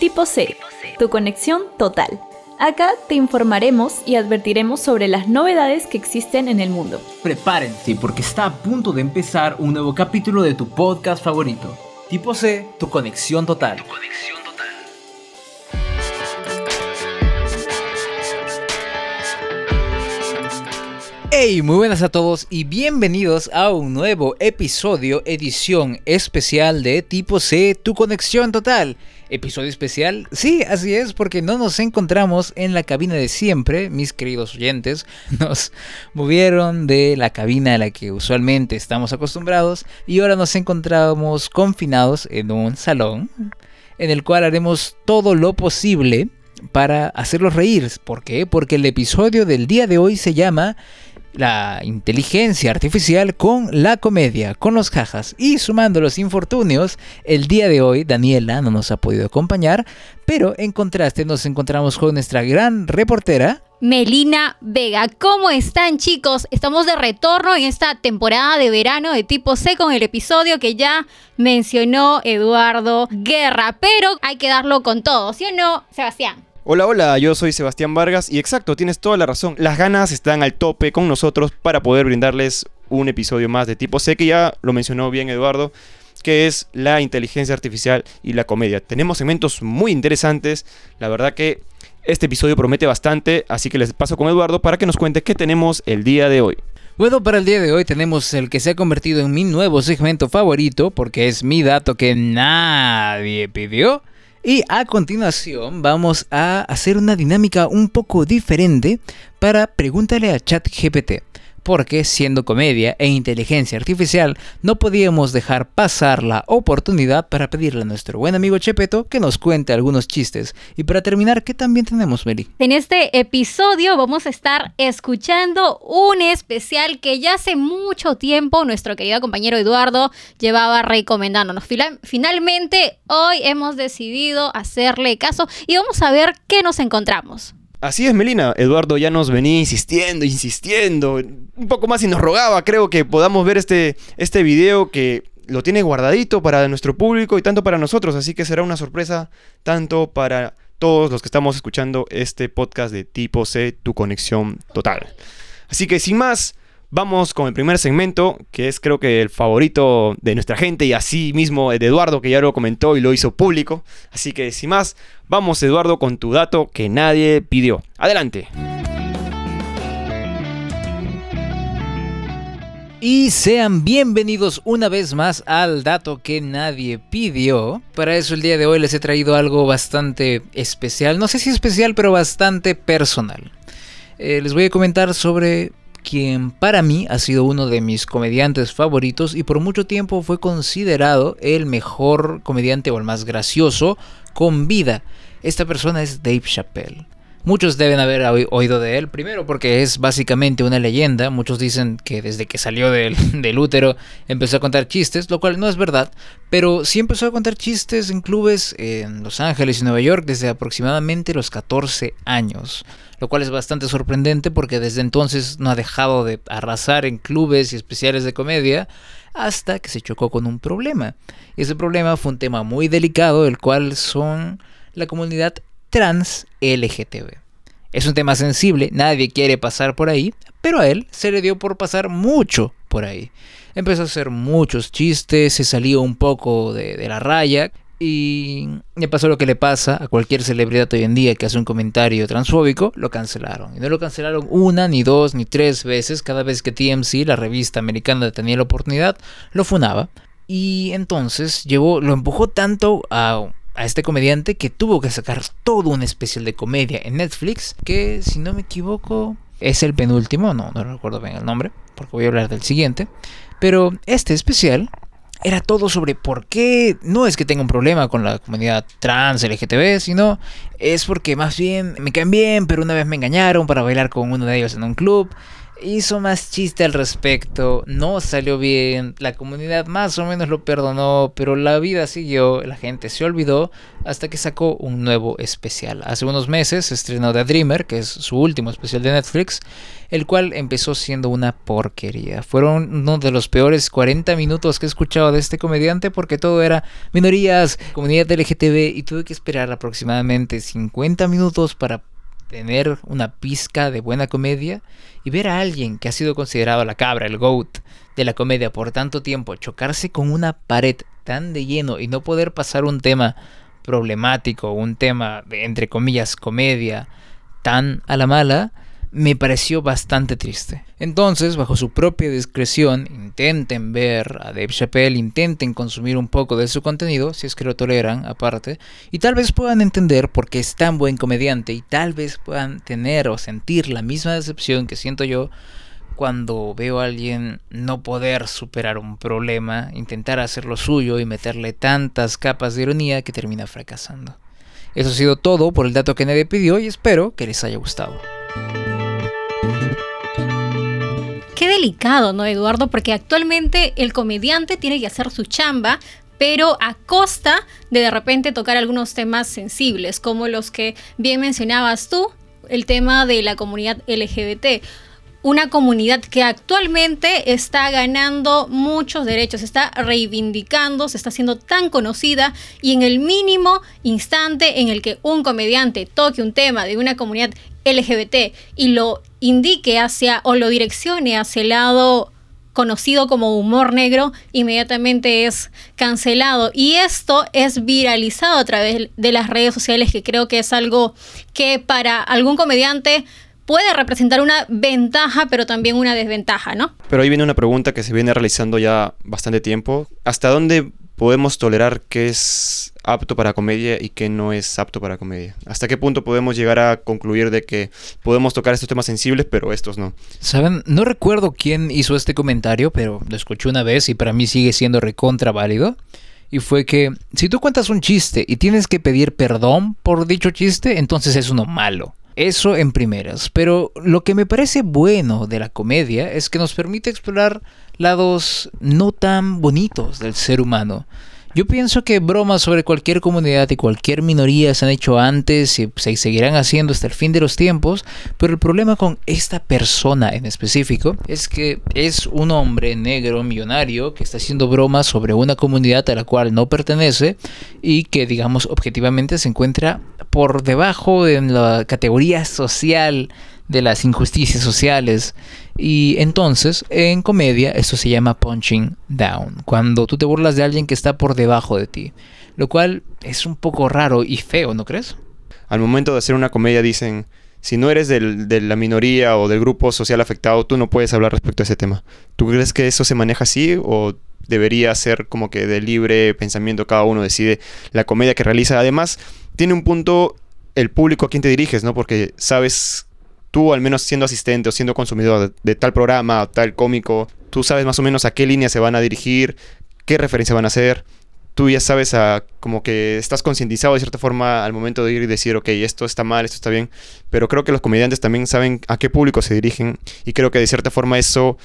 Tipo C, tu conexión total. Acá te informaremos y advertiremos sobre las novedades que existen en el mundo. Prepárense porque está a punto de empezar un nuevo capítulo de tu podcast favorito. Tipo C, tu conexión total. Hey, muy buenas a todos y bienvenidos a un nuevo episodio, edición especial de Tipo C, tu conexión total. ¿Episodio especial? Sí, así es, porque no nos encontramos en la cabina de siempre, mis queridos oyentes. Nos movieron de la cabina a la que usualmente estamos acostumbrados y ahora nos encontramos confinados en un salón en el cual haremos todo lo posible para hacerlos reír. ¿Por qué? Porque el episodio del día de hoy se llama la inteligencia artificial con la comedia, con los jajas y sumando los infortunios, el día de hoy Daniela no nos ha podido acompañar, pero en contraste nos encontramos con nuestra gran reportera. Melina Vega, ¿cómo están chicos? Estamos de retorno en esta temporada de verano de tipo C con el episodio que ya mencionó Eduardo Guerra, pero hay que darlo con todo, ¿sí o no, Sebastián? Hola, hola, yo soy Sebastián Vargas y exacto, tienes toda la razón. Las ganas están al tope con nosotros para poder brindarles un episodio más de tipo C, que ya lo mencionó bien Eduardo, que es la inteligencia artificial y la comedia. Tenemos segmentos muy interesantes, la verdad que este episodio promete bastante, así que les paso con Eduardo para que nos cuente qué tenemos el día de hoy. Bueno, para el día de hoy tenemos el que se ha convertido en mi nuevo segmento favorito, porque es mi dato que nadie pidió. Y a continuación vamos a hacer una dinámica un poco diferente para pregúntale a ChatGPT porque siendo comedia e inteligencia artificial no podíamos dejar pasar la oportunidad para pedirle a nuestro buen amigo Chepeto que nos cuente algunos chistes. Y para terminar, ¿qué también tenemos, Meli? En este episodio vamos a estar escuchando un especial que ya hace mucho tiempo nuestro querido compañero Eduardo llevaba recomendándonos. Finalmente, hoy hemos decidido hacerle caso y vamos a ver qué nos encontramos. Así es, Melina. Eduardo ya nos venía insistiendo, insistiendo. Un poco más y nos rogaba, creo que podamos ver este, este video que lo tiene guardadito para nuestro público y tanto para nosotros. Así que será una sorpresa tanto para todos los que estamos escuchando este podcast de tipo C, tu conexión total. Así que sin más, Vamos con el primer segmento, que es creo que el favorito de nuestra gente y así mismo de Eduardo, que ya lo comentó y lo hizo público. Así que sin más, vamos Eduardo con tu dato que nadie pidió. Adelante. Y sean bienvenidos una vez más al dato que nadie pidió. Para eso el día de hoy les he traído algo bastante especial. No sé si especial, pero bastante personal. Eh, les voy a comentar sobre quien para mí ha sido uno de mis comediantes favoritos y por mucho tiempo fue considerado el mejor comediante o el más gracioso con vida. Esta persona es Dave Chappelle. Muchos deben haber oído de él, primero porque es básicamente una leyenda, muchos dicen que desde que salió del, útero empezó a contar chistes, lo cual no es verdad, pero sí empezó a contar chistes en clubes en Los Ángeles y Nueva York desde aproximadamente los 14 años, lo cual es bastante sorprendente porque desde entonces no ha dejado de arrasar en clubes y especiales de comedia hasta que se chocó con un problema. Y ese problema fue un tema muy delicado, el cual son la comunidad trans LGTB. Es un tema sensible, nadie quiere pasar por ahí, pero a él se le dio por pasar mucho por ahí. Empezó a hacer muchos chistes, se salió un poco de, la raya y le pasó lo que le pasa a cualquier celebridad hoy en día que hace un comentario transfóbico, lo cancelaron. Y no lo cancelaron una, ni dos, ni tres veces, cada vez que TMC, la revista americana, tenía la oportunidad, lo funaba. Y entonces llevó, lo empujó tanto a a este comediante que tuvo que sacar todo un especial de comedia en Netflix, que si no me equivoco es el penúltimo, no, no recuerdo bien el nombre, porque voy a hablar del siguiente, pero este especial era todo sobre por qué. No es que tenga un problema con la comunidad trans, LGTB, sino es porque más bien me caen bien, pero una vez me engañaron para bailar con uno de ellos en un club hizo más chiste al respecto, no salió bien, la comunidad más o menos lo perdonó, pero la vida siguió, la gente se olvidó hasta que sacó un nuevo especial. Hace unos meses estrenó The Dreamer, que es su último especial de Netflix, el cual empezó siendo una porquería. Fueron uno de los peores 40 minutos que he escuchado de este comediante porque todo era minorías, comunidad LGTB y tuve que esperar aproximadamente 50 minutos para tener una pizca de buena comedia y ver a alguien que ha sido considerado la cabra, el goat de la comedia por tanto tiempo, chocarse con una pared tan de lleno y no poder pasar un tema problemático, un tema de entre comillas comedia tan a la mala, me pareció bastante triste. Entonces, bajo su propia discreción, intenten ver a Dave Chappelle, intenten consumir un poco de su contenido, si es que lo toleran aparte, y tal vez puedan entender por qué es tan buen comediante y tal vez puedan tener o sentir la misma decepción que siento yo cuando veo a alguien no poder superar un problema, intentar hacer lo suyo y meterle tantas capas de ironía que termina fracasando. Eso ha sido todo por el dato que nadie pidió y espero que les haya gustado. Qué delicado, ¿no, Eduardo? Porque actualmente el comediante tiene que hacer su chamba, pero a costa de de repente tocar algunos temas sensibles, como los que bien mencionabas tú, el tema de la comunidad LGBT una comunidad que actualmente está ganando muchos derechos, está reivindicando, se está haciendo tan conocida y en el mínimo instante en el que un comediante toque un tema de una comunidad LGBT y lo indique hacia o lo direccione hacia el lado conocido como humor negro, inmediatamente es cancelado. Y esto es viralizado a través de las redes sociales, que creo que es algo que para algún comediante puede representar una ventaja, pero también una desventaja, ¿no? Pero ahí viene una pregunta que se viene realizando ya bastante tiempo. ¿Hasta dónde podemos tolerar qué es apto para comedia y qué no es apto para comedia? ¿Hasta qué punto podemos llegar a concluir de que podemos tocar estos temas sensibles, pero estos no? Saben, no recuerdo quién hizo este comentario, pero lo escuché una vez y para mí sigue siendo recontra válido. Y fue que si tú cuentas un chiste y tienes que pedir perdón por dicho chiste, entonces es uno malo. Eso en primeras. Pero lo que me parece bueno de la comedia es que nos permite explorar lados no tan bonitos del ser humano. Yo pienso que bromas sobre cualquier comunidad y cualquier minoría se han hecho antes y se seguirán haciendo hasta el fin de los tiempos, pero el problema con esta persona en específico es que es un hombre negro millonario que está haciendo bromas sobre una comunidad a la cual no pertenece y que digamos objetivamente se encuentra por debajo en la categoría social de las injusticias sociales. Y entonces, en comedia, esto se llama punching down, cuando tú te burlas de alguien que está por debajo de ti, lo cual es un poco raro y feo, ¿no crees? Al momento de hacer una comedia dicen, si no eres de la minoría o del grupo social afectado, tú no puedes hablar respecto a ese tema. ¿Tú crees que eso se maneja así o debería ser como que de libre pensamiento cada uno decide la comedia que realiza? Además, tiene un punto el público a quien te diriges, ¿no? Porque sabes tú al menos siendo asistente o siendo consumidor de, tal programa o tal cómico, tú sabes más o menos a qué línea se van a dirigir, qué referencia van a hacer. Tú ya sabes a como que estás concientizado de cierta forma al momento de ir y decir, ok, esto está mal, esto está bien. Pero creo que los comediantes también saben a qué público se dirigen y creo que de cierta forma eso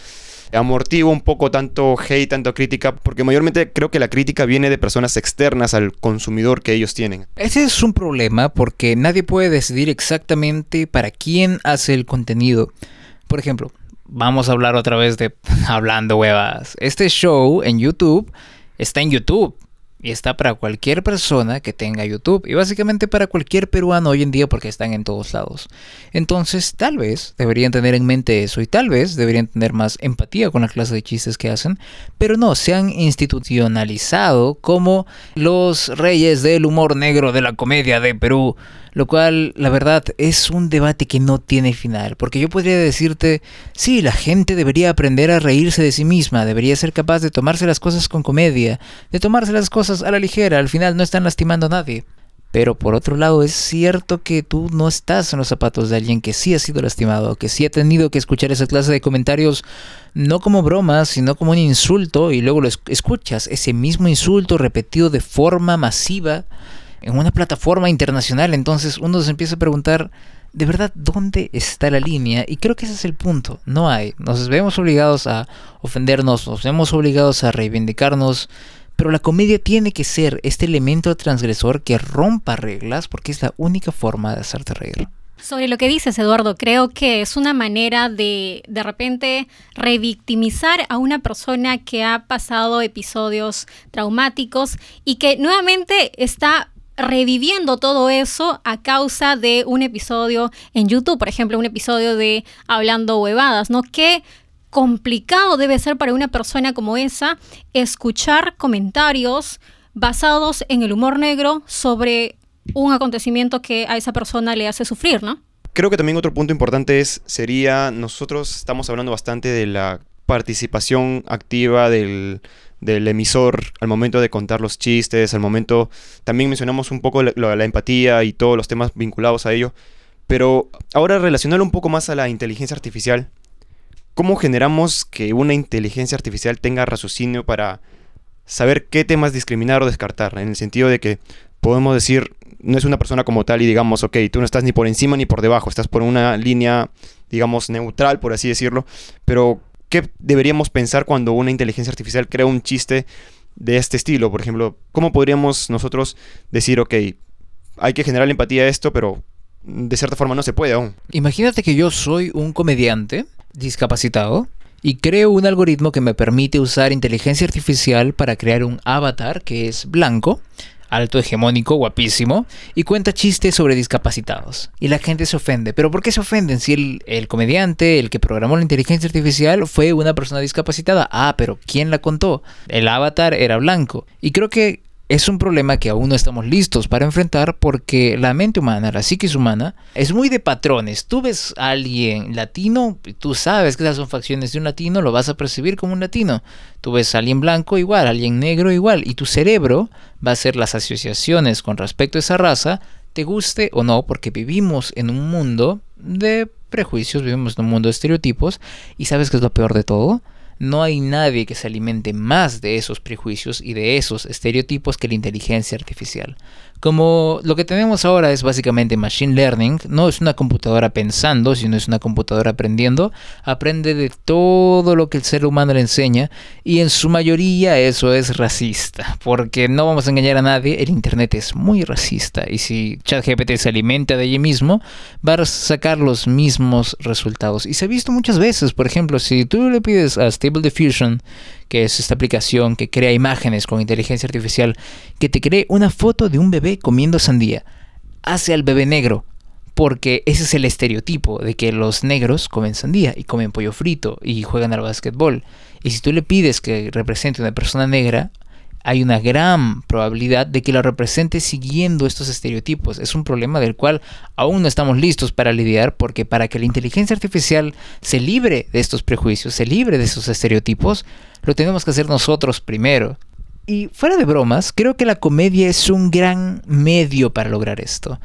amortigua un poco tanto hate, tanto crítica, porque mayormente creo que la crítica viene de personas externas al consumidor que ellos tienen. Ese es un problema porque nadie puede decidir exactamente para quién hace el contenido. Por ejemplo, vamos a hablar otra vez de hablando huevas. Este show en YouTube está en YouTube y está para cualquier persona que tenga YouTube y básicamente para cualquier peruano hoy en día porque están en todos lados. Entonces tal vez deberían tener en mente eso y tal vez deberían tener más empatía con la clase de chistes que hacen, pero no, se han institucionalizado como los reyes del humor negro de la comedia de Perú lo cual, la verdad, es un debate que no tiene final, porque yo podría decirte, sí, la gente debería aprender a reírse de sí misma, debería ser capaz de tomarse las cosas con comedia, de tomarse las cosas a la ligera, al final no están lastimando a nadie. Pero por otro lado, es cierto que tú no estás en los zapatos de alguien que sí ha sido lastimado, que sí ha tenido que escuchar esa clase de comentarios no como bromas, sino como un insulto, y luego lo escuchas, ese mismo insulto repetido de forma masiva en una plataforma internacional. Entonces uno se empieza a preguntar, de verdad, ¿dónde está la línea? Y creo que ese es el punto. No hay. Nos vemos obligados a ofendernos, nos vemos obligados a reivindicarnos. Pero la comedia tiene que ser este elemento transgresor que rompa reglas porque es la única forma de hacerte reír. Sobre lo que dices, Eduardo, creo que es una manera de de repente revictimizar a una persona que ha pasado episodios traumáticos y que nuevamente está reviviendo todo eso a causa de un episodio en YouTube, por ejemplo, un episodio de Hablando Huevadas, ¿no? Qué complicado debe ser para una persona como esa escuchar comentarios basados en el humor negro sobre un acontecimiento que a esa persona le hace sufrir, ¿no? Creo que también otro punto importante es, sería, nosotros estamos hablando bastante de la participación activa del, del emisor al momento de contar los chistes, al momento también mencionamos un poco la, empatía y todos los temas vinculados a ello, pero ahora relacionarlo un poco más a la inteligencia artificial. ¿Cómo generamos que una inteligencia artificial tenga raciocinio para saber qué temas discriminar o descartar? En el sentido de que podemos decir, no es una persona como tal y digamos, ok, tú no estás ni por encima ni por debajo, estás por una línea, digamos, neutral, por así decirlo, pero ¿qué deberíamos pensar cuando una inteligencia artificial crea un chiste de este estilo? Por ejemplo, ¿cómo podríamos nosotros decir, ok, hay que generar empatía a esto, pero de cierta forma no se puede aún? Imagínate que yo soy un comediante discapacitado y creo un algoritmo que me permite usar inteligencia artificial para crear un avatar que es blanco alto, hegemónico, guapísimo, y cuenta chistes sobre discapacitados. Y la gente se ofende. ¿Pero por qué se ofenden? Si el, el, comediante, el que programó la inteligencia artificial, fue una persona discapacitada. Ah, pero ¿quién la contó? El avatar era blanco. Y creo que es un problema que aún no estamos listos para enfrentar porque la mente humana, la psiquis humana, es muy de patrones. Tú ves a alguien latino, tú sabes que esas son facciones de un latino, lo vas a percibir como un latino. Tú ves a alguien blanco igual, a alguien negro igual, y tu cerebro va a hacer las asociaciones con respecto a esa raza, te guste o no, porque vivimos en un mundo de prejuicios, vivimos en un mundo de estereotipos, y sabes que es lo peor de todo no hay nadie que se alimente más de esos prejuicios y de esos estereotipos que la inteligencia artificial. Como lo que tenemos ahora es básicamente machine learning, no es una computadora pensando, sino es una computadora aprendiendo, aprende de todo lo que el ser humano le enseña y en su mayoría eso es racista, porque no vamos a engañar a nadie, el Internet es muy racista y si ChatGPT se alimenta de allí mismo, va a sacar los mismos resultados. Y se ha visto muchas veces, por ejemplo, si tú le pides a Stable Diffusion que es esta aplicación que crea imágenes con inteligencia artificial, que te cree una foto de un bebé comiendo sandía. Hace al bebé negro, porque ese es el estereotipo de que los negros comen sandía y comen pollo frito y juegan al básquetbol. Y si tú le pides que represente una persona negra, hay una gran probabilidad de que lo represente siguiendo estos estereotipos. Es un problema del cual aún no estamos listos para lidiar porque para que la inteligencia artificial se libre de estos prejuicios, se libre de esos estereotipos, lo tenemos que hacer nosotros primero. Y fuera de bromas, creo que la comedia es un gran medio para lograr esto.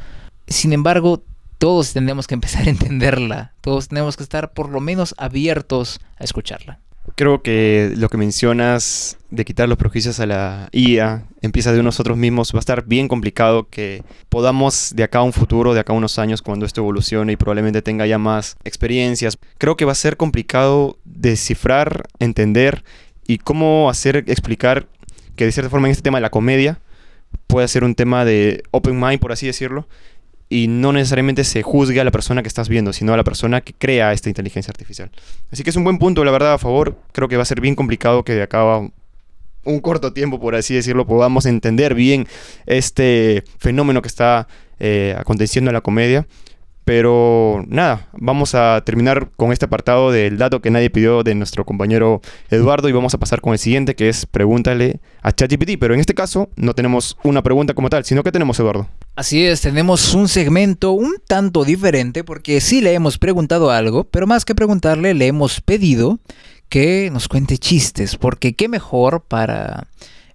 Sin embargo, todos tenemos que empezar a entenderla, todos tenemos que estar por lo menos abiertos a escucharla. Creo que lo que mencionas de quitar los prejuicios a la IA empieza de nosotros mismos. Va a estar bien complicado que podamos de acá a un futuro, de acá a unos años, cuando esto evolucione y probablemente tenga ya más experiencias. Creo que va a ser complicado descifrar, entender y cómo hacer explicar que de cierta forma en este tema de la comedia puede ser un tema de open mind, por así decirlo, y no necesariamente se juzgue a la persona que estás viendo, sino a la persona que crea esta inteligencia artificial. Así que es un buen punto, la verdad, a favor. Creo que va a ser bien complicado que de acá a un corto tiempo, por así decirlo, podamos entender bien este fenómeno que está eh, aconteciendo en la comedia. Pero nada, vamos a terminar con este apartado del dato que nadie pidió de nuestro compañero Eduardo y vamos a pasar con el siguiente que es pregúntale a ChatGPT. Pero en este caso no tenemos una pregunta como tal, sino que tenemos Eduardo. Así es, tenemos un segmento un tanto diferente porque sí le hemos preguntado algo, pero más que preguntarle le hemos pedido que nos cuente chistes, porque qué mejor para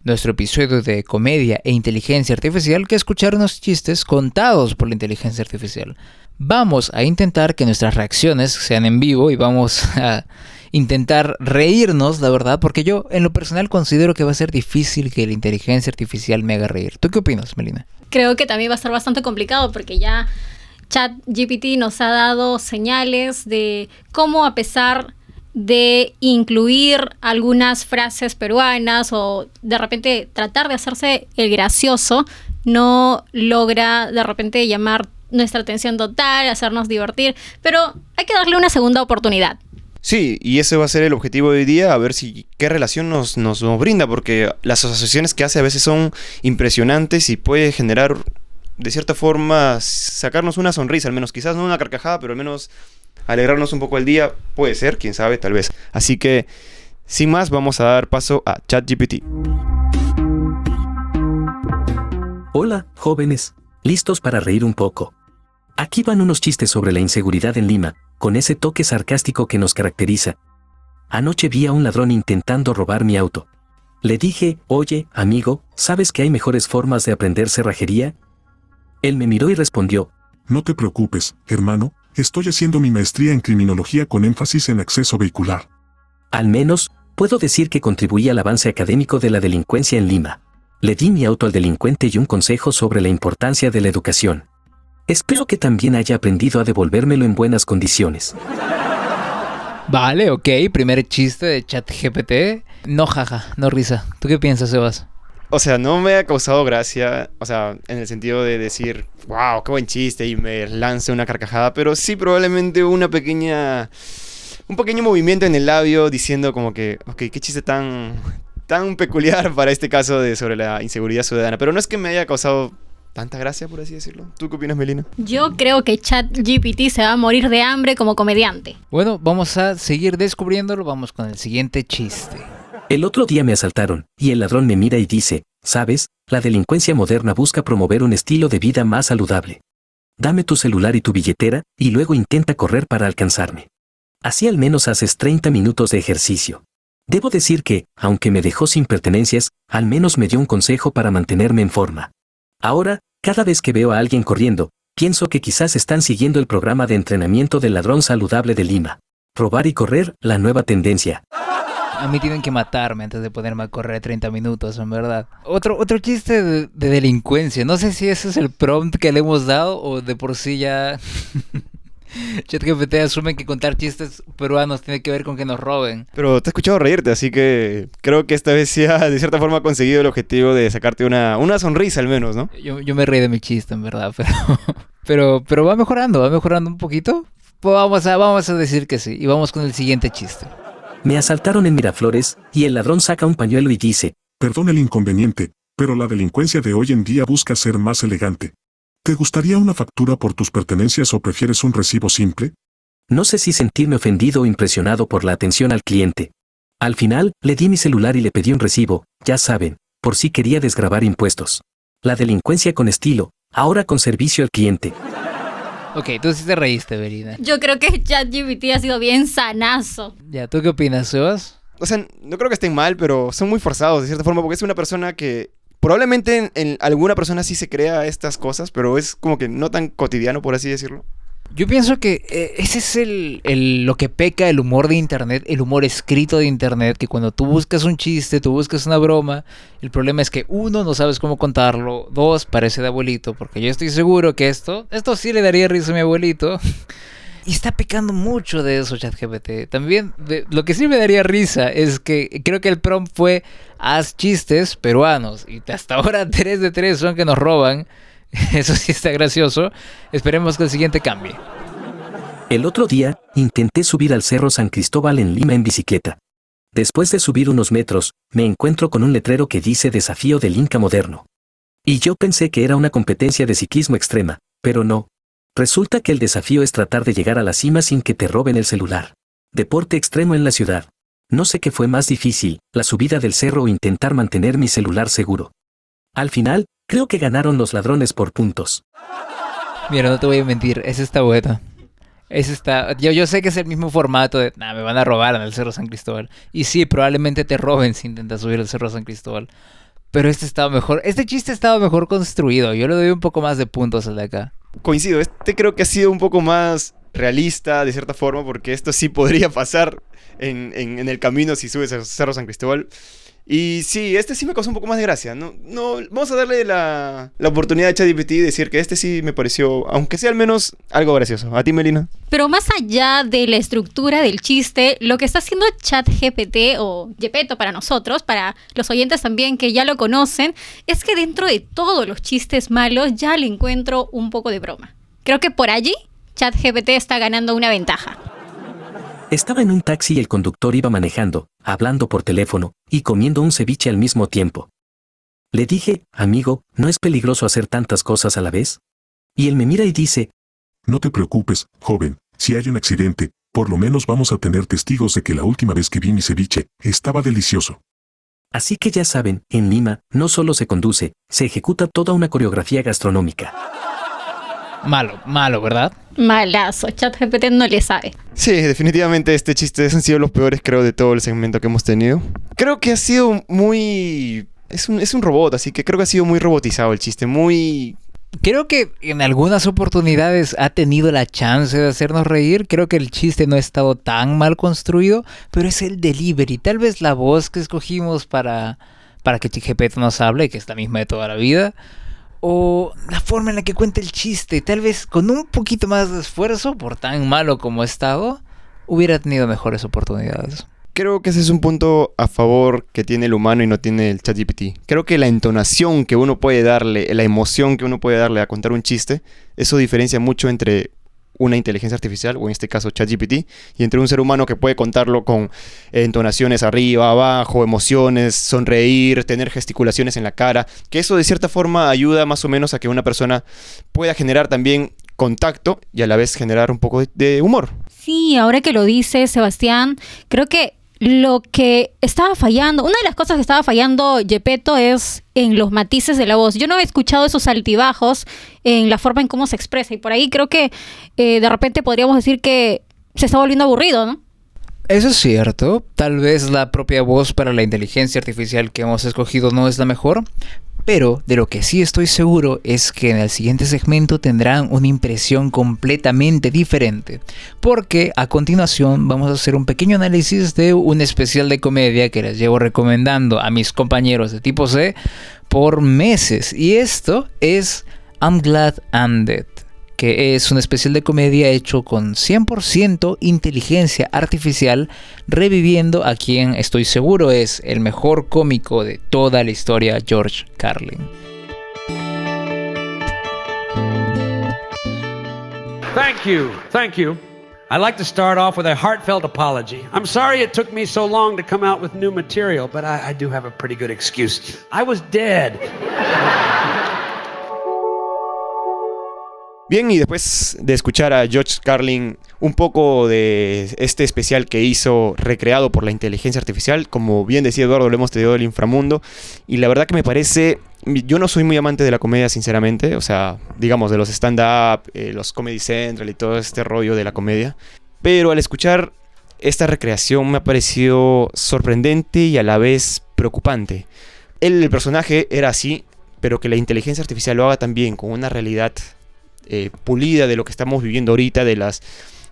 nuestro episodio de comedia e inteligencia artificial que escuchar unos chistes contados por la inteligencia artificial. Vamos a intentar que nuestras reacciones sean en vivo y vamos a intentar reírnos, la verdad, porque yo en lo personal considero que va a ser difícil que la inteligencia artificial me haga reír. ¿Tú qué opinas, Melina? Creo que también va a ser bastante complicado porque ya ChatGPT nos ha dado señales de cómo a pesar de incluir algunas frases peruanas o de repente tratar de hacerse el gracioso, no logra de repente llamar nuestra atención total, hacernos divertir, pero hay que darle una segunda oportunidad. Sí, y ese va a ser el objetivo de hoy día, a ver si qué relación nos, nos, brinda, porque las asociaciones que hace a veces son impresionantes y puede generar, de cierta forma, sacarnos una sonrisa, al menos quizás no una carcajada, pero al menos alegrarnos un poco el día, puede ser, quién sabe, tal vez. Así que, sin más, vamos a dar paso a ChatGPT. Hola, jóvenes, listos para reír un poco. Aquí van unos chistes sobre la inseguridad en Lima, con ese toque sarcástico que nos caracteriza. Anoche vi a un ladrón intentando robar mi auto. Le dije, oye, amigo, ¿sabes que hay mejores formas de aprender cerrajería? Él me miró y respondió, No te preocupes, hermano, estoy haciendo mi maestría en criminología con énfasis en acceso vehicular. al menos, puedo decir que contribuí al avance académico de la delincuencia en Lima. Le di mi auto al delincuente y un consejo sobre la importancia de la educación. Espero que también haya aprendido a devolvérmelo en buenas condiciones. Vale, ok, primer chiste de ChatGPT. No jaja, no risa. ¿Tú qué piensas, Sebas? O sea, no me ha causado gracia, o sea, en el sentido de decir, wow, qué buen chiste y me lance una carcajada, pero sí probablemente una pequeña, un pequeño movimiento en el labio diciendo como que, ok, qué chiste tan, tan peculiar para este caso de sobre la inseguridad ciudadana, pero no es que me haya causado tanta gracia, por así decirlo. ¿Tú qué opinas, Melina? Yo creo que ChatGPT se va a morir de hambre como comediante. Bueno, vamos a seguir descubriéndolo. Vamos con el siguiente chiste. El otro día me asaltaron, y el ladrón me mira y dice, ¿sabes? La delincuencia moderna busca promover un estilo de vida más saludable. Dame tu celular y tu billetera, y luego intenta correr para alcanzarme. Así al menos haces 30 minutos de ejercicio. Debo decir que, aunque me dejó sin pertenencias, al menos me dio un consejo para mantenerme en forma. Ahora, cada vez que veo a alguien corriendo, pienso que quizás están siguiendo el programa de entrenamiento del ladrón saludable de Lima. Probar y correr, la nueva tendencia. A mí tienen que matarme antes de ponerme a correr 30 minutos, en verdad. Otro, otro chiste de, de delincuencia. No sé si ese es el prompt que le hemos dado o de por sí ya... ChatGPT asume que contar chistes peruanos tiene que ver con que nos roben. Pero te he escuchado reírte, así que creo que esta vez sí ha de cierta forma conseguido el objetivo de sacarte una, una sonrisa al menos, ¿no? Yo, yo me reí de mi chiste, en verdad, pero, pero, pero va mejorando, va mejorando un poquito. Pues vamos a, vamos a decir que sí. Y vamos con el siguiente chiste. Me asaltaron en Miraflores, y el ladrón saca un pañuelo y dice, Perdón el inconveniente, pero la delincuencia de hoy en día busca ser más elegante. ¿Te gustaría una factura por tus pertenencias o prefieres un recibo simple? no sé si sentirme ofendido o impresionado por la atención al cliente. Al final, le di mi celular y le pedí un recibo, ya saben, por si quería desgravar impuestos. La delincuencia con estilo, ahora con servicio al cliente. Ok, tú sí te reíste, Verina. Yo creo que ChatGPT ha sido bien sanazo. Ya, ¿tú qué opinas, Sebas? O sea, no creo que estén mal, pero son muy forzados de cierta forma, porque es una persona que probablemente en, alguna persona sí se crea estas cosas, pero es como que no tan cotidiano, por así decirlo. Yo pienso que eh, ese es el, el- lo que peca el humor de internet, el humor escrito de internet, que cuando tú buscas un chiste, tú buscas una broma, el problema es que uno, no sabes cómo contarlo, dos, parece de abuelito, porque yo estoy seguro que esto, esto sí le daría risa a mi abuelito. Y está pecando mucho de eso ChatGPT. También de- lo que sí me daría risa es que creo que el prompt fue haz chistes peruanos y hasta ahora 3 de 3 son que nos roban. Eso sí está gracioso. Esperemos que el siguiente cambie. El otro día, intenté subir al Cerro San Cristóbal en Lima en bicicleta. Después de subir unos metros, me encuentro con un letrero que dice Desafío del Inca Moderno. Y yo pensé que era una competencia de ciclismo extrema, pero no. Resulta que el desafío es tratar de llegar a la cima sin que te roben el celular. Deporte extremo en la ciudad. No sé qué fue más difícil, la subida del cerro o intentar mantener mi celular seguro. Al final, creo que ganaron los ladrones por puntos. Mira, no te voy a mentir, ese está bueno. Ese está. Yo, yo sé que es el mismo formato de. Nah, me van a robar en el Cerro San Cristóbal. Y sí, probablemente te roben si intentas subir el Cerro San Cristóbal. Pero este estaba mejor. Este chiste estaba mejor construido. Yo le doy un poco más de puntos al de acá. Coincido, este creo que ha sido un poco más realista de cierta forma, porque esto sí podría pasar en, en- el camino si subes al Cerro San Cristóbal. Y sí, este sí me causó un poco más de gracia. No, no, vamos a darle la, la oportunidad a ChatGPT y decir que este sí me pareció, aunque sea al menos algo gracioso. ¿A ti, Melina? Pero más allá de la estructura del chiste, lo que está haciendo ChatGPT o Gepetto para nosotros, para los oyentes también que ya lo conocen, es que dentro de todos los chistes malos ya le encuentro un poco de broma. Creo que por allí ChatGPT está ganando una ventaja. Estaba en un taxi y el conductor iba manejando, hablando por teléfono y comiendo un ceviche al mismo tiempo. Le dije, amigo, ¿no es peligroso hacer tantas cosas a la vez? Y él me mira y dice, No te preocupes, joven, si hay un accidente, por lo menos vamos a tener testigos de que la última vez que vi mi ceviche, estaba delicioso. así que ya saben, en Lima no solo se conduce, se ejecuta toda una coreografía gastronómica. Malo, malo, ¿verdad? Malazo, ChatGPT no le sabe. Sí, definitivamente este chiste han sido los peores, creo, de todo el segmento que hemos tenido. Creo que ha sido muy... Es un, es un robot, así que creo que ha sido muy robotizado el chiste, muy... Creo que en algunas oportunidades ha tenido la chance de hacernos reír. Creo que el chiste no ha estado tan mal construido, pero es el delivery. Tal vez la voz que escogimos para, para que GPT nos hable, que es la misma de toda la vida, o la forma en la que cuenta el chiste. Tal vez con un poquito más de esfuerzo, por tan malo como ha estado, hubiera tenido mejores oportunidades. Creo que ese es un punto a favor que tiene el humano y no tiene el ChatGPT. Creo que la entonación que uno puede darle, la emoción que uno puede darle a contar un chiste, eso diferencia mucho entre una inteligencia artificial, o en este caso ChatGPT, y entre un ser humano que puede contarlo con entonaciones arriba, abajo, emociones, sonreír, tener gesticulaciones en la cara, que eso de cierta forma ayuda más o menos a que una persona pueda generar también contacto y a la vez generar un poco de, humor. Sí, ahora que lo dice Sebastián, creo que lo que estaba fallando, una de las cosas que estaba fallando Gepetto es en los matices de la voz. Yo no he escuchado esos altibajos en la forma en cómo se expresa y por ahí creo que eh, de repente podríamos decir que se está volviendo aburrido, ¿no? Eso es cierto, tal vez la propia voz para la inteligencia artificial que hemos escogido no es la mejor, pero de lo que sí estoy seguro es que en el siguiente segmento tendrán una impresión completamente diferente, porque a continuación vamos a hacer un pequeño análisis de un especial de comedia que les llevo recomendando a mis compañeros de tipo C por meses, y esto es I'm Glad I'm Dead que es un especial de comedia hecho con 100% inteligencia artificial, reviviendo a quien estoy seguro es el mejor cómico de toda la historia, George Carlin. Thank you. Thank you. I'd like to start off with a heartfelt apology. I'm sorry it took me so long to come out with new material, but I, I do have a pretty good excuse. I was dead. Bien, y después de escuchar a George Carlin un poco de este especial que hizo recreado por la inteligencia artificial, como bien decía Eduardo, lo hemos tenido del inframundo, y la verdad que me parece, yo no soy muy amante de la comedia, sinceramente, o sea, digamos, de los stand-up, eh, los Comedy Central y todo este rollo de la comedia, pero al escuchar esta recreación me ha parecido sorprendente y a la vez preocupante. El personaje era así, pero que la inteligencia artificial lo haga también con una realidad eh, pulida de lo que estamos viviendo ahorita, de las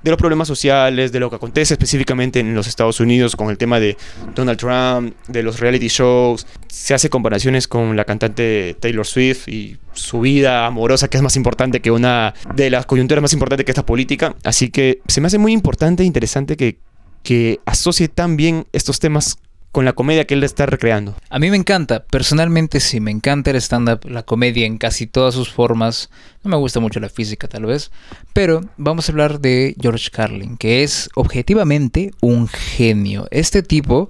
de los problemas sociales, de lo que acontece específicamente en los Estados Unidos con el tema de Donald Trump, de los reality shows. Se hace comparaciones con la cantante Taylor Swift y su vida amorosa, que es más importante que una de las coyunturas más importantes que esta política. Así que se me hace muy importante e interesante que, que asocie tan bien estos temas con la comedia que él está recreando. A mí me encanta, personalmente sí, me encanta el stand-up, la comedia en casi todas sus formas. No me gusta mucho la física tal vez, pero vamos a hablar de George Carlin, que es objetivamente un genio. Este tipo...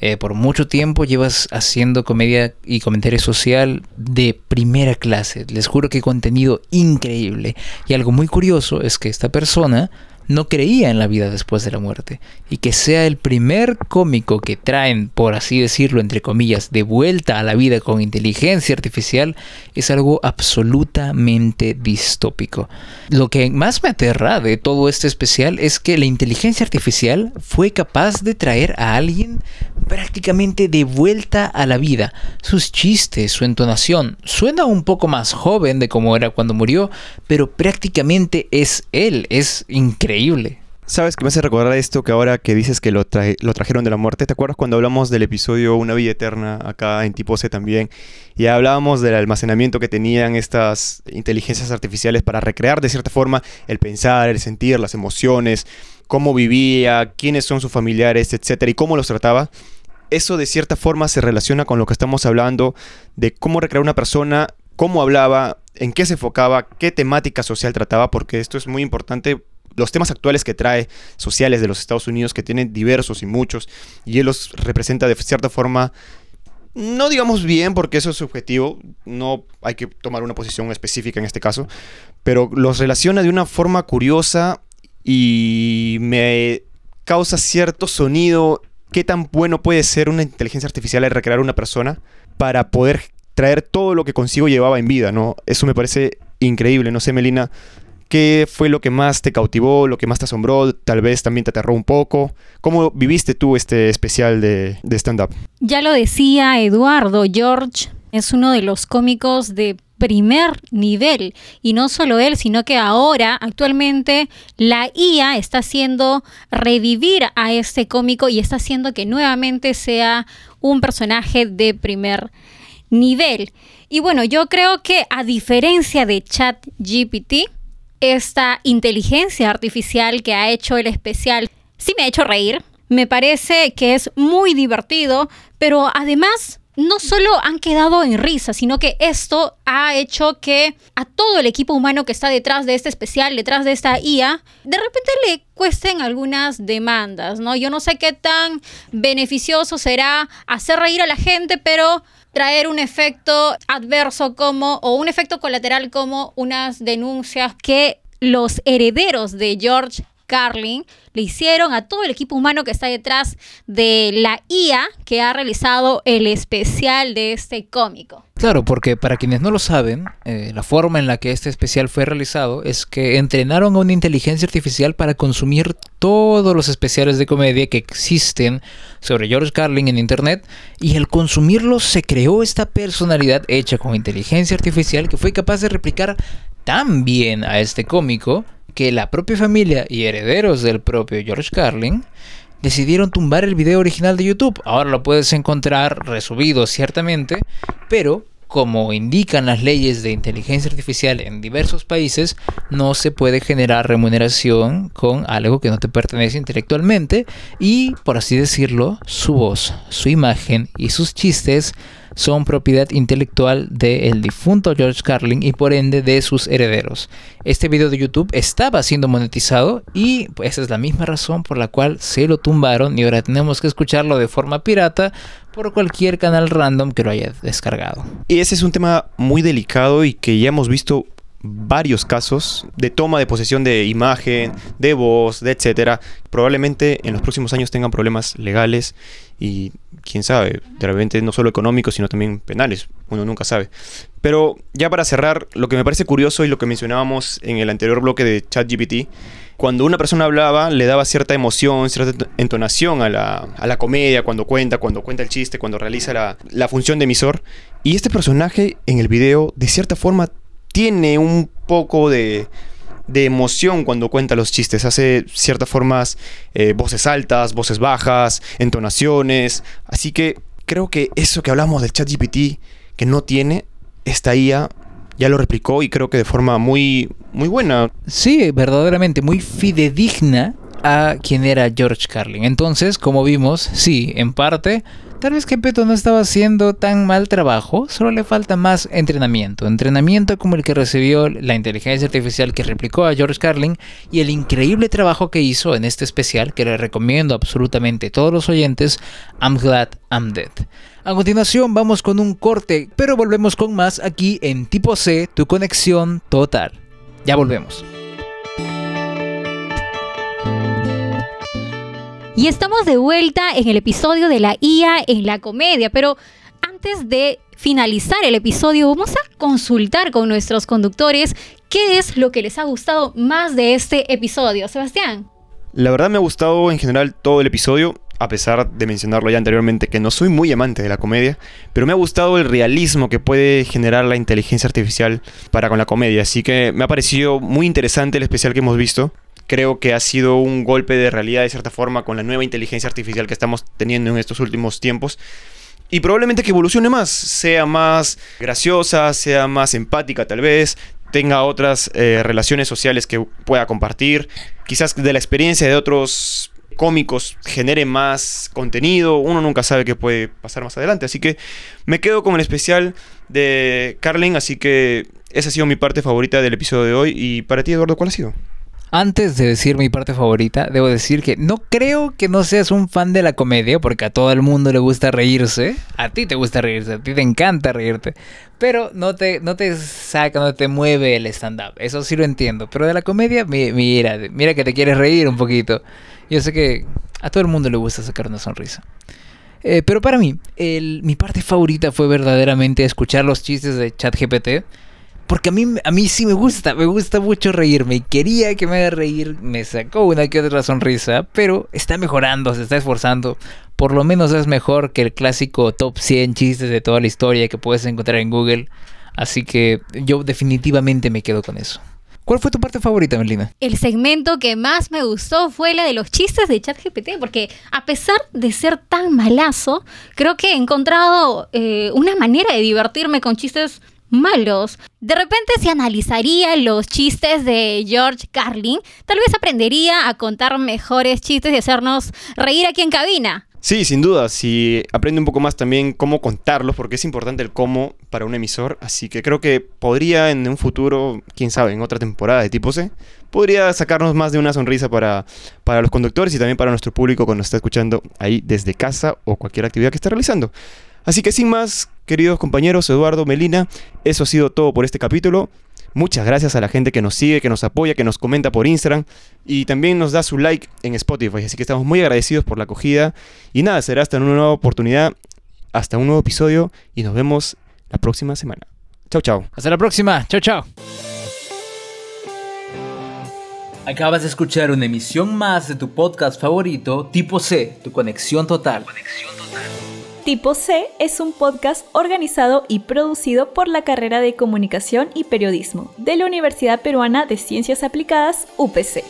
eh, por mucho tiempo llevas haciendo comedia y comentario social de primera clase. Les juro que contenido increíble. Y algo muy curioso es que esta persona no creía en la vida después de la muerte. Y que sea el primer cómico que traen, por así decirlo, entre comillas, de vuelta a la vida con inteligencia artificial, es algo absolutamente distópico. Lo que más me aterra de todo este especial es que la inteligencia artificial fue capaz de traer a alguien prácticamente de vuelta a la vida. Sus chistes, su entonación, suena un poco más joven de como era cuando murió, pero prácticamente es él, es increíble. Sabes que me hace recordar esto que ahora que dices que lo, lo trajeron de la muerte. ¿Te acuerdas cuando hablamos del episodio Una vida eterna acá en Tipo C también? Y hablábamos del almacenamiento que tenían estas inteligencias artificiales para recrear de cierta forma el pensar, el sentir, las emociones, cómo vivía, quiénes son sus familiares, etcétera, y cómo los trataba. Eso de cierta forma se relaciona con lo que estamos hablando de cómo recrear una persona, cómo hablaba, en qué se enfocaba, qué temática social trataba, porque esto es muy importante los temas actuales que trae sociales de los Estados Unidos, que tienen diversos y muchos, y él los representa de cierta forma, no digamos bien, porque eso es subjetivo, no hay que tomar una posición específica en este caso, pero los relaciona de una forma curiosa y me causa cierto sonido, qué tan bueno puede ser una inteligencia artificial al recrear una persona para poder traer todo lo que consigo llevaba en vida, ¿no? Eso me parece increíble, no sé, Melina, ¿Qué fue lo que más te cautivó, lo que más te asombró? Tal vez también te aterró un poco. ¿Cómo viviste tú este especial de, stand-up? Ya lo decía Eduardo, George es uno de los cómicos de primer nivel. Y no solo él, sino que ahora, actualmente, la IA está haciendo revivir a este cómico y está haciendo que nuevamente sea un personaje de primer nivel. Y bueno, yo creo que a diferencia de ChatGPT, esta inteligencia artificial que ha hecho el especial sí me ha hecho reír. Me parece que es muy divertido, pero además no solo han quedado en risa, sino que esto ha hecho que a todo el equipo humano que está detrás de este especial, detrás de esta IA, de repente le cuesten algunas demandas, ¿no? Yo no sé qué tan beneficioso será hacer reír a la gente, pero traer un efecto adverso como, o un efecto colateral como unas denuncias que los herederos de George Carlin le hicieron a todo el equipo humano que está detrás de la IA que ha realizado el especial de este cómico. Claro, porque para quienes no lo saben, eh, la forma en la que este especial fue realizado es que entrenaron a una inteligencia artificial para consumir todos los especiales de comedia que existen sobre George Carlin en internet y al consumirlos se creó esta personalidad hecha con inteligencia artificial que fue capaz de replicar tan bien a este cómico que la propia familia y herederos del propio George Carlin decidieron tumbar el video original de YouTube. Ahora lo puedes encontrar resubido ciertamente, pero como indican las leyes de inteligencia artificial en diversos países, no se puede generar remuneración con algo que no te pertenece intelectualmente y, por así decirlo, su voz, su imagen y sus chistes son propiedad intelectual del difunto George Carlin y por ende de sus herederos. Este video de YouTube estaba siendo monetizado y pues, esa es la misma razón por la cual se lo tumbaron y ahora tenemos que escucharlo de forma pirata por cualquier canal random que lo haya descargado. Y ese es un tema muy delicado y que ya hemos visto varios casos de toma de posesión de imagen, de voz, de etcétera. Probablemente en los próximos años tengan problemas legales y quién sabe, de repente no solo económicos, sino también penales, uno nunca sabe. Pero ya para cerrar, lo que me parece curioso y lo que mencionábamos en el anterior bloque de ChatGPT, cuando una persona hablaba le daba cierta emoción, cierta entonación a la, a la comedia, cuando cuenta, cuando cuenta el chiste, cuando realiza la, la función de emisor. Y este personaje en el video, de cierta forma, tiene un poco de, de emoción cuando cuenta los chistes. Hace ciertas formas, eh, voces altas, voces bajas, entonaciones. Así que creo que eso que hablamos del chat GPT que no tiene, esta IA ya lo replicó y creo que de forma muy, muy buena. Sí, verdaderamente muy fidedigna a quien era George Carlin. Entonces, como vimos, sí, en parte, tal vez que Peto no estaba haciendo tan mal trabajo, solo le falta más entrenamiento. Entrenamiento como el que recibió la inteligencia artificial que replicó a George Carlin y el increíble trabajo que hizo en este especial que le recomiendo absolutamente a todos los oyentes, I'm Glad I'm Dead. A continuación vamos con un corte, pero volvemos con más aquí en Tipo C, tu conexión total. Ya volvemos. Y estamos de vuelta en el episodio de la IA en la comedia, pero antes de finalizar el episodio vamos a consultar con nuestros conductores qué es lo que les ha gustado más de este episodio. Sebastián. La verdad me ha gustado en general todo el episodio, a pesar de mencionarlo ya anteriormente que no soy muy amante de la comedia, pero me ha gustado el realismo que puede generar la inteligencia artificial para con la comedia, así que me ha parecido muy interesante el especial que hemos visto. Creo que ha sido un golpe de realidad de cierta forma con la nueva inteligencia artificial que estamos teniendo en estos últimos tiempos. Y probablemente que evolucione más, sea más graciosa, sea más empática tal vez, tenga otras eh, relaciones sociales que pueda compartir, quizás de la experiencia de otros cómicos genere más contenido, uno nunca sabe qué puede pasar más adelante, así que me quedo con el especial de Carlin, así que esa ha sido mi parte favorita del episodio de hoy y para ti Eduardo, ¿cuál ha sido? Antes de decir mi parte favorita, debo decir que no creo que no seas un fan de la comedia, porque a todo el mundo le gusta reírse. A ti te gusta reírse, a ti te encanta reírte. Pero no te, no te saca, no te mueve el stand-up. Eso sí lo entiendo. Pero de la comedia, mira, mira que te quieres reír un poquito. Yo sé que a todo el mundo le gusta sacar una sonrisa. Eh, pero para mí, mi parte favorita fue verdaderamente escuchar los chistes de ChatGPT. Porque a mí, a mí sí me gusta, me gusta mucho reírme. Y quería que me haga reír, me sacó una que otra sonrisa, pero está mejorando, se está esforzando. Por lo menos es mejor que el clásico top 100 chistes de toda la historia que puedes encontrar en Google. Así que yo definitivamente me quedo con eso. ¿Cuál fue tu parte favorita, Melina? El segmento que más me gustó fue la de los chistes de ChatGPT, porque a pesar de ser tan malazo, creo que he encontrado eh, una manera de divertirme con chistes malos. De repente si analizaría los chistes de George Carlin, tal vez aprendería a contar mejores chistes y hacernos reír aquí en cabina. Sí, sin duda, si aprende un poco más también cómo contarlos, porque es importante el cómo para un emisor, así que creo que podría en un futuro, quién sabe, en otra temporada de tipo C, podría sacarnos más de una sonrisa para, para los conductores y también para nuestro público cuando está escuchando ahí desde casa o cualquier actividad que esté realizando. Así que sin más, queridos compañeros, Eduardo, Melina, eso ha sido todo por este capítulo. Muchas gracias a la gente que nos sigue, que nos apoya, que nos comenta por Instagram y también nos da su like en Spotify. Así que estamos muy agradecidos por la acogida. Y nada, será hasta una nueva oportunidad, hasta un nuevo episodio y nos vemos la próxima semana. Chao, chao. Hasta la próxima. Chao, chao. Acabas de escuchar una emisión más de tu podcast favorito, Tipo C, tu conexión total. Conexión Tipo C es un podcast organizado y producido por la carrera de Comunicación y Periodismo de la Universidad Peruana de Ciencias Aplicadas, UPC.